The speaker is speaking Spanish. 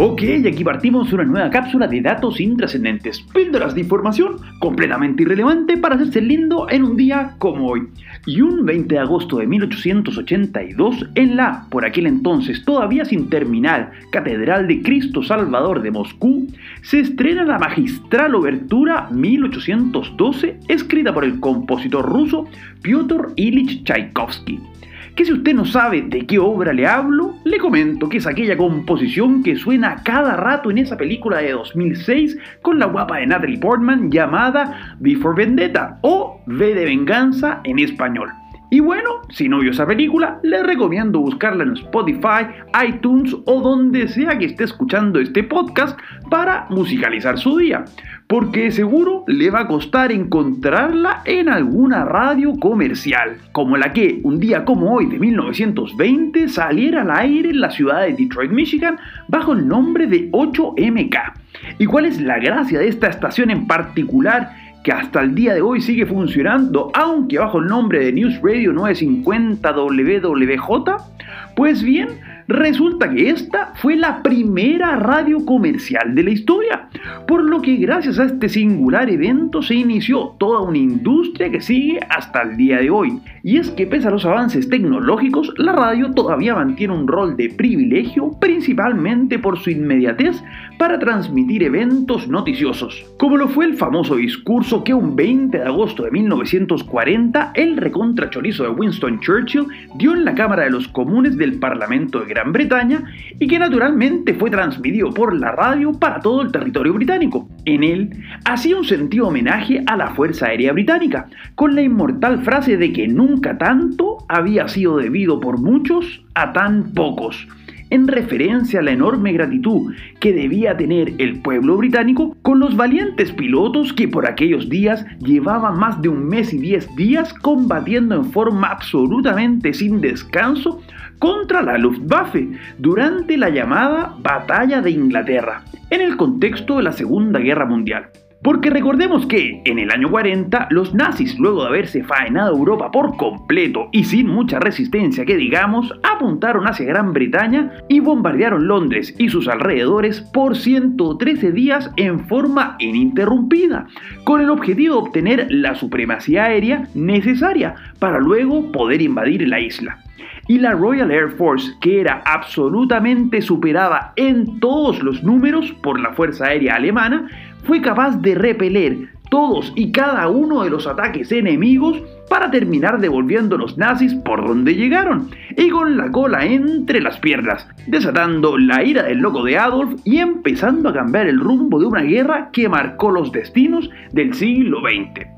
Ok, aquí partimos una nueva cápsula de datos intrascendentes, píldoras de información completamente irrelevante para hacerse lindo en un día como hoy. Y un 20 de agosto de 1882, en la, por aquel entonces todavía sin terminar, Catedral de Cristo Salvador de Moscú, se estrena la magistral obertura 1812, escrita por el compositor ruso Pyotr Ilich Tchaikovsky que si usted no sabe de qué obra le hablo, le comento que es aquella composición que suena cada rato en esa película de 2006 con la guapa de Natalie Portman llamada Before Vendetta o V de Venganza en español. Y bueno, si no vio esa película, le recomiendo buscarla en Spotify, iTunes o donde sea que esté escuchando este podcast para musicalizar su día, porque seguro le va a costar encontrarla en alguna radio comercial, como la que un día como hoy de 1920 saliera al aire en la ciudad de Detroit, Michigan, bajo el nombre de 8MK. ¿Y cuál es la gracia de esta estación en particular? Que hasta el día de hoy sigue funcionando, aunque bajo el nombre de News Radio 950 WWJ, pues bien, Resulta que esta fue la primera radio comercial de la historia, por lo que gracias a este singular evento se inició toda una industria que sigue hasta el día de hoy. Y es que pese a los avances tecnológicos, la radio todavía mantiene un rol de privilegio, principalmente por su inmediatez para transmitir eventos noticiosos, como lo fue el famoso discurso que un 20 de agosto de 1940 el recontrachorizo de Winston Churchill dio en la Cámara de los Comunes del Parlamento de Gran Bretaña y que naturalmente fue transmitido por la radio para todo el territorio británico. En él hacía un sentido homenaje a la Fuerza Aérea Británica, con la inmortal frase de que nunca tanto había sido debido por muchos a tan pocos en referencia a la enorme gratitud que debía tener el pueblo británico con los valientes pilotos que por aquellos días llevaban más de un mes y diez días combatiendo en forma absolutamente sin descanso contra la Luftwaffe durante la llamada Batalla de Inglaterra, en el contexto de la Segunda Guerra Mundial. Porque recordemos que en el año 40 los nazis, luego de haberse faenado Europa por completo y sin mucha resistencia que digamos, apuntaron hacia Gran Bretaña y bombardearon Londres y sus alrededores por 113 días en forma ininterrumpida, con el objetivo de obtener la supremacía aérea necesaria para luego poder invadir la isla y la Royal Air Force, que era absolutamente superada en todos los números por la Fuerza Aérea Alemana, fue capaz de repeler todos y cada uno de los ataques enemigos para terminar devolviendo a los nazis por donde llegaron y con la cola entre las piernas, desatando la ira del loco de Adolf y empezando a cambiar el rumbo de una guerra que marcó los destinos del siglo XX.